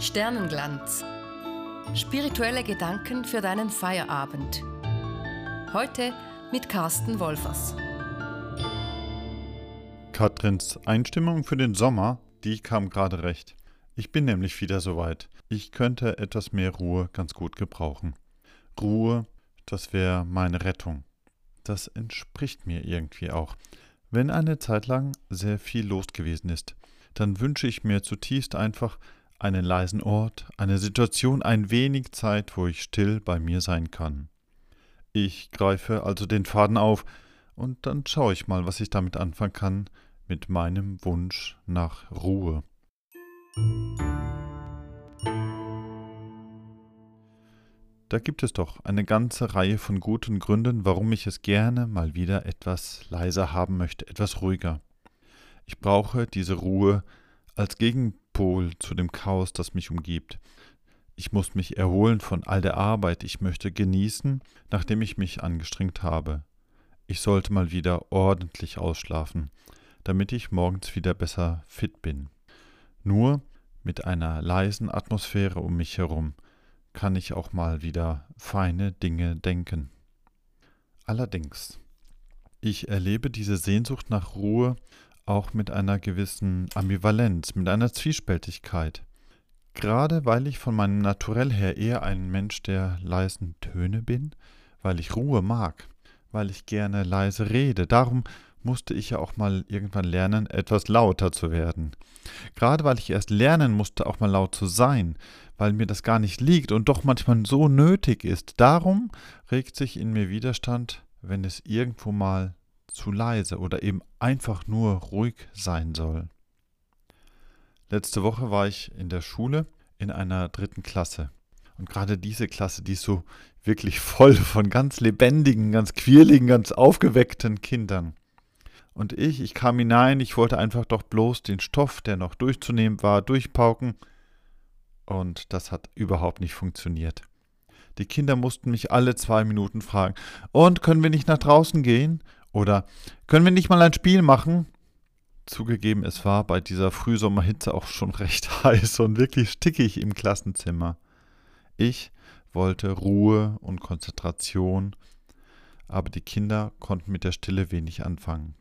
Sternenglanz. Spirituelle Gedanken für deinen Feierabend. Heute mit Carsten Wolfers. Katrins Einstimmung für den Sommer, die kam gerade recht. Ich bin nämlich wieder soweit. Ich könnte etwas mehr Ruhe ganz gut gebrauchen. Ruhe, das wäre meine Rettung. Das entspricht mir irgendwie auch. Wenn eine Zeit lang sehr viel los gewesen ist, dann wünsche ich mir zutiefst einfach einen leisen Ort, eine Situation, ein wenig Zeit, wo ich still bei mir sein kann. Ich greife also den Faden auf, und dann schaue ich mal, was ich damit anfangen kann, mit meinem Wunsch nach Ruhe. Da gibt es doch eine ganze Reihe von guten Gründen, warum ich es gerne mal wieder etwas leiser haben möchte, etwas ruhiger. Ich brauche diese Ruhe als Gegenpol zu dem Chaos, das mich umgibt. Ich muss mich erholen von all der Arbeit, ich möchte genießen, nachdem ich mich angestrengt habe. Ich sollte mal wieder ordentlich ausschlafen, damit ich morgens wieder besser fit bin. Nur mit einer leisen Atmosphäre um mich herum kann ich auch mal wieder feine Dinge denken. Allerdings, ich erlebe diese Sehnsucht nach Ruhe auch mit einer gewissen Ambivalenz, mit einer Zwiespältigkeit. Gerade weil ich von meinem Naturell her eher ein Mensch der leisen Töne bin, weil ich Ruhe mag, weil ich gerne leise rede, darum musste ich ja auch mal irgendwann lernen, etwas lauter zu werden. Gerade weil ich erst lernen musste, auch mal laut zu sein, weil mir das gar nicht liegt und doch manchmal so nötig ist. Darum regt sich in mir Widerstand, wenn es irgendwo mal zu leise oder eben einfach nur ruhig sein soll. Letzte Woche war ich in der Schule in einer dritten Klasse. Und gerade diese Klasse, die ist so wirklich voll von ganz lebendigen, ganz quirligen, ganz aufgeweckten Kindern. Und ich, ich kam hinein, ich wollte einfach doch bloß den Stoff, der noch durchzunehmen war, durchpauken. Und das hat überhaupt nicht funktioniert. Die Kinder mussten mich alle zwei Minuten fragen, und können wir nicht nach draußen gehen? Oder können wir nicht mal ein Spiel machen? Zugegeben, es war bei dieser Frühsommerhitze auch schon recht heiß und wirklich stickig im Klassenzimmer. Ich wollte Ruhe und Konzentration, aber die Kinder konnten mit der Stille wenig anfangen.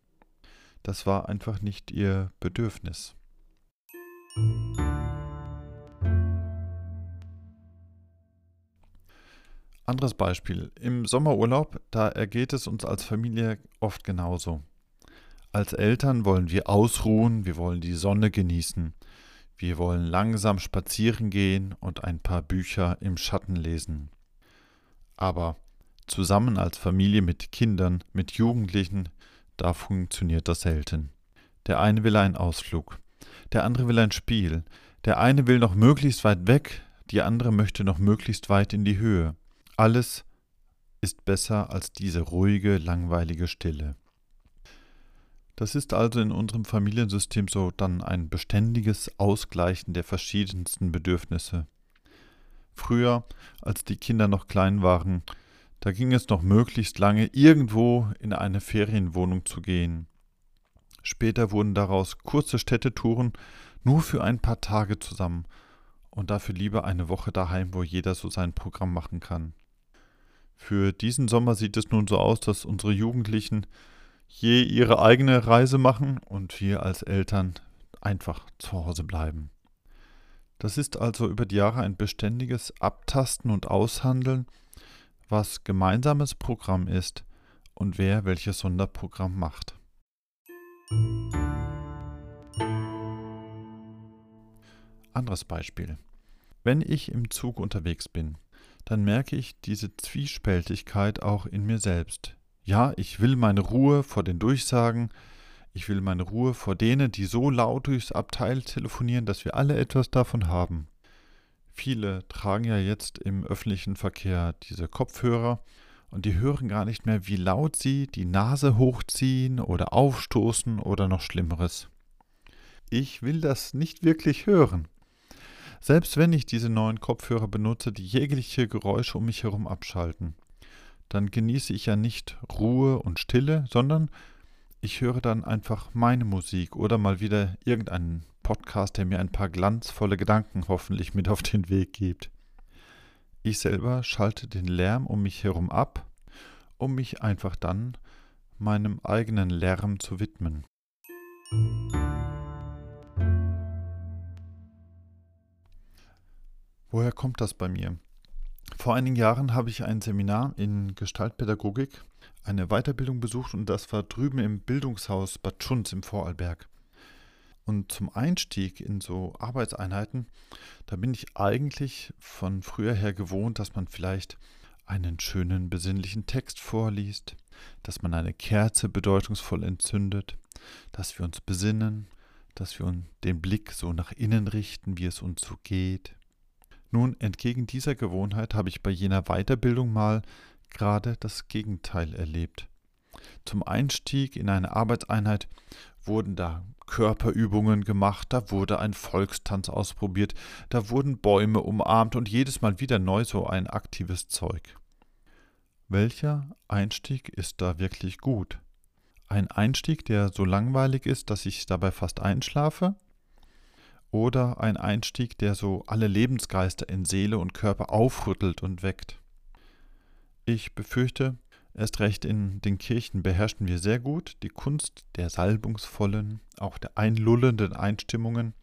Das war einfach nicht ihr Bedürfnis. Anderes Beispiel. Im Sommerurlaub, da ergeht es uns als Familie oft genauso. Als Eltern wollen wir ausruhen, wir wollen die Sonne genießen, wir wollen langsam spazieren gehen und ein paar Bücher im Schatten lesen. Aber zusammen als Familie mit Kindern, mit Jugendlichen, da funktioniert das selten. Der eine will einen Ausflug, der andere will ein Spiel, der eine will noch möglichst weit weg, die andere möchte noch möglichst weit in die Höhe. Alles ist besser als diese ruhige, langweilige Stille. Das ist also in unserem Familiensystem so dann ein beständiges Ausgleichen der verschiedensten Bedürfnisse. Früher, als die Kinder noch klein waren, da ging es noch möglichst lange irgendwo in eine Ferienwohnung zu gehen. Später wurden daraus kurze Städtetouren nur für ein paar Tage zusammen und dafür lieber eine Woche daheim, wo jeder so sein Programm machen kann. Für diesen Sommer sieht es nun so aus, dass unsere Jugendlichen je ihre eigene Reise machen und wir als Eltern einfach zu Hause bleiben. Das ist also über die Jahre ein beständiges Abtasten und Aushandeln, was gemeinsames Programm ist und wer welches Sonderprogramm macht. Anderes Beispiel. Wenn ich im Zug unterwegs bin, dann merke ich diese Zwiespältigkeit auch in mir selbst. Ja, ich will meine Ruhe vor den Durchsagen, ich will meine Ruhe vor denen, die so laut durchs Abteil telefonieren, dass wir alle etwas davon haben. Viele tragen ja jetzt im öffentlichen Verkehr diese Kopfhörer und die hören gar nicht mehr, wie laut sie die Nase hochziehen oder aufstoßen oder noch Schlimmeres. Ich will das nicht wirklich hören. Selbst wenn ich diese neuen Kopfhörer benutze, die jegliche Geräusche um mich herum abschalten, dann genieße ich ja nicht Ruhe und Stille, sondern ich höre dann einfach meine Musik oder mal wieder irgendeinen Podcast, der mir ein paar glanzvolle Gedanken hoffentlich mit auf den Weg gibt. Ich selber schalte den Lärm um mich herum ab, um mich einfach dann meinem eigenen Lärm zu widmen. Woher kommt das bei mir? Vor einigen Jahren habe ich ein Seminar in Gestaltpädagogik, eine Weiterbildung besucht und das war drüben im Bildungshaus Bad Schunz im Vorarlberg. Und zum Einstieg in so Arbeitseinheiten, da bin ich eigentlich von früher her gewohnt, dass man vielleicht einen schönen besinnlichen Text vorliest, dass man eine Kerze bedeutungsvoll entzündet, dass wir uns besinnen, dass wir den Blick so nach innen richten, wie es uns so geht. Nun, entgegen dieser Gewohnheit habe ich bei jener Weiterbildung mal gerade das Gegenteil erlebt. Zum Einstieg in eine Arbeitseinheit wurden da Körperübungen gemacht, da wurde ein Volkstanz ausprobiert, da wurden Bäume umarmt und jedes Mal wieder neu so ein aktives Zeug. Welcher Einstieg ist da wirklich gut? Ein Einstieg, der so langweilig ist, dass ich dabei fast einschlafe? Oder ein Einstieg, der so alle Lebensgeister in Seele und Körper aufrüttelt und weckt? Ich befürchte, erst recht in den Kirchen beherrschten wir sehr gut die Kunst der salbungsvollen, auch der einlullenden Einstimmungen,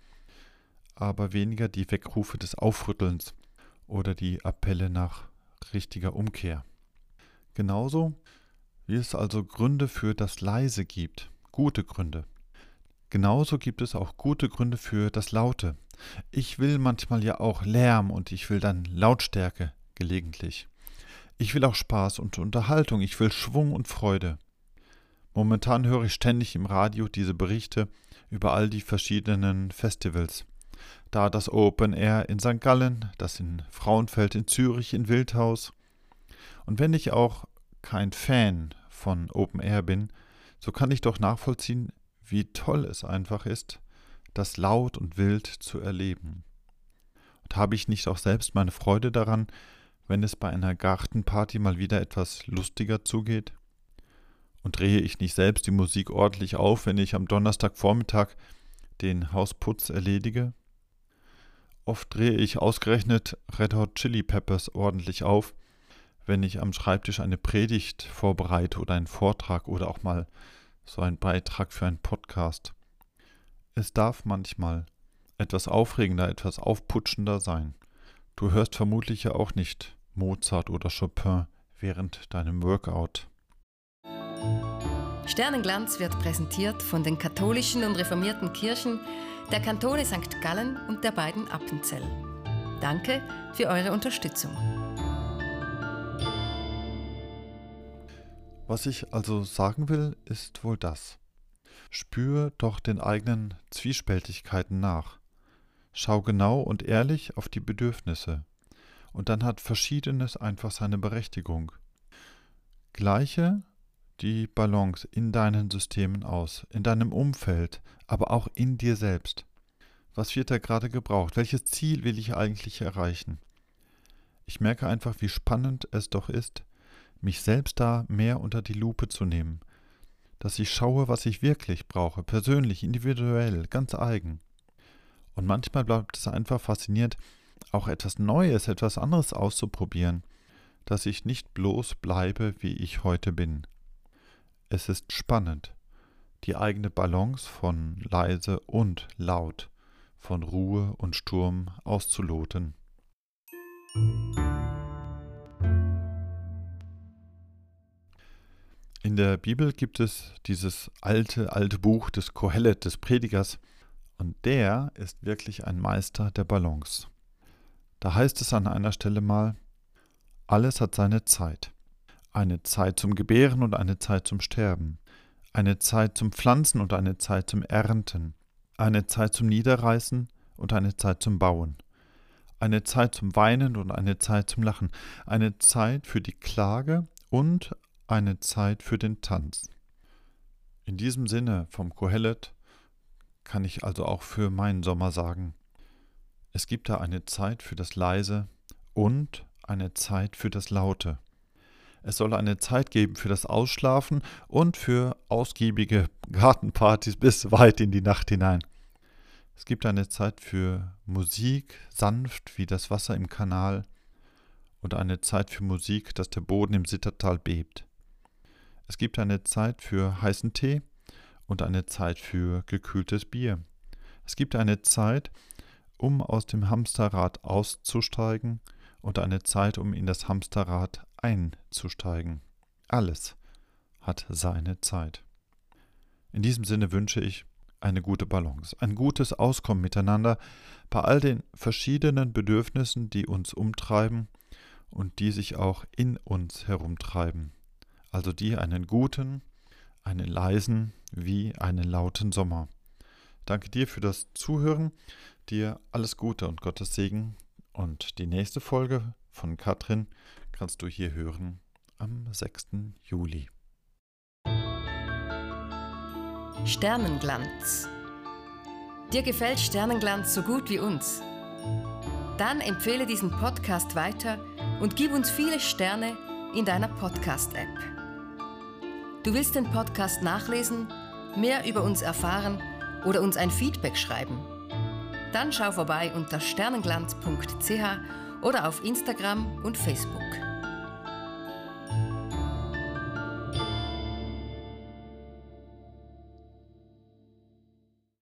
aber weniger die Weckrufe des Aufrüttelns oder die Appelle nach richtiger Umkehr. Genauso wie es also Gründe für das Leise gibt, gute Gründe. Genauso gibt es auch gute Gründe für das Laute. Ich will manchmal ja auch Lärm und ich will dann Lautstärke gelegentlich. Ich will auch Spaß und Unterhaltung, ich will Schwung und Freude. Momentan höre ich ständig im Radio diese Berichte über all die verschiedenen Festivals. Da das Open Air in St. Gallen, das in Frauenfeld in Zürich in Wildhaus. Und wenn ich auch kein Fan von Open Air bin, so kann ich doch nachvollziehen, wie toll es einfach ist, das laut und wild zu erleben. Und habe ich nicht auch selbst meine Freude daran, wenn es bei einer Gartenparty mal wieder etwas lustiger zugeht? Und drehe ich nicht selbst die Musik ordentlich auf, wenn ich am Donnerstagvormittag den Hausputz erledige? Oft drehe ich ausgerechnet Red Hot Chili Peppers ordentlich auf, wenn ich am Schreibtisch eine Predigt vorbereite oder einen Vortrag oder auch mal so einen Beitrag für einen Podcast. Es darf manchmal etwas aufregender, etwas aufputschender sein. Du hörst vermutlich ja auch nicht Mozart oder Chopin während deinem Workout. Sternenglanz wird präsentiert von den katholischen und reformierten Kirchen der Kantone St. Gallen und der beiden Appenzell. Danke für eure Unterstützung. Was ich also sagen will, ist wohl das. Spür doch den eigenen Zwiespältigkeiten nach. Schau genau und ehrlich auf die Bedürfnisse. Und dann hat Verschiedenes einfach seine Berechtigung. Gleiche die Balance in deinen Systemen aus, in deinem Umfeld, aber auch in dir selbst. Was wird da gerade gebraucht? Welches Ziel will ich eigentlich erreichen? Ich merke einfach, wie spannend es doch ist, mich selbst da mehr unter die Lupe zu nehmen, dass ich schaue, was ich wirklich brauche, persönlich, individuell, ganz eigen. Und manchmal bleibt es einfach faszinierend, auch etwas Neues, etwas anderes auszuprobieren, dass ich nicht bloß bleibe, wie ich heute bin. Es ist spannend, die eigene Balance von leise und laut, von Ruhe und Sturm auszuloten. In der Bibel gibt es dieses alte, alte Buch des Kohelet, des Predigers, und der ist wirklich ein Meister der Balance. Da heißt es an einer Stelle mal, alles hat seine Zeit. Eine Zeit zum Gebären und eine Zeit zum Sterben. Eine Zeit zum Pflanzen und eine Zeit zum Ernten. Eine Zeit zum Niederreißen und eine Zeit zum Bauen. Eine Zeit zum Weinen und eine Zeit zum Lachen. Eine Zeit für die Klage und eine Zeit für den Tanz. In diesem Sinne vom Kohelet kann ich also auch für meinen Sommer sagen, es gibt da eine Zeit für das Leise und eine Zeit für das Laute. Es soll eine Zeit geben für das Ausschlafen und für ausgiebige Gartenpartys bis weit in die Nacht hinein. Es gibt eine Zeit für Musik, sanft wie das Wasser im Kanal, und eine Zeit für Musik, dass der Boden im Sittertal bebt. Es gibt eine Zeit für heißen Tee und eine Zeit für gekühltes Bier. Es gibt eine Zeit, um aus dem Hamsterrad auszusteigen und eine Zeit, um in das Hamsterrad einzusteigen. Alles hat seine Zeit. In diesem Sinne wünsche ich eine gute Balance, ein gutes Auskommen miteinander bei all den verschiedenen Bedürfnissen, die uns umtreiben und die sich auch in uns herumtreiben, also die einen guten, einen leisen wie einen lauten Sommer. Danke dir für das Zuhören, dir alles Gute und Gottes Segen und die nächste Folge von Katrin kannst du hier hören am 6. Juli. Sternenglanz. Dir gefällt Sternenglanz so gut wie uns? Dann empfehle diesen Podcast weiter und gib uns viele Sterne in deiner Podcast-App. Du willst den Podcast nachlesen, mehr über uns erfahren oder uns ein Feedback schreiben? Dann schau vorbei unter sternenglanz.ch oder auf Instagram und Facebook.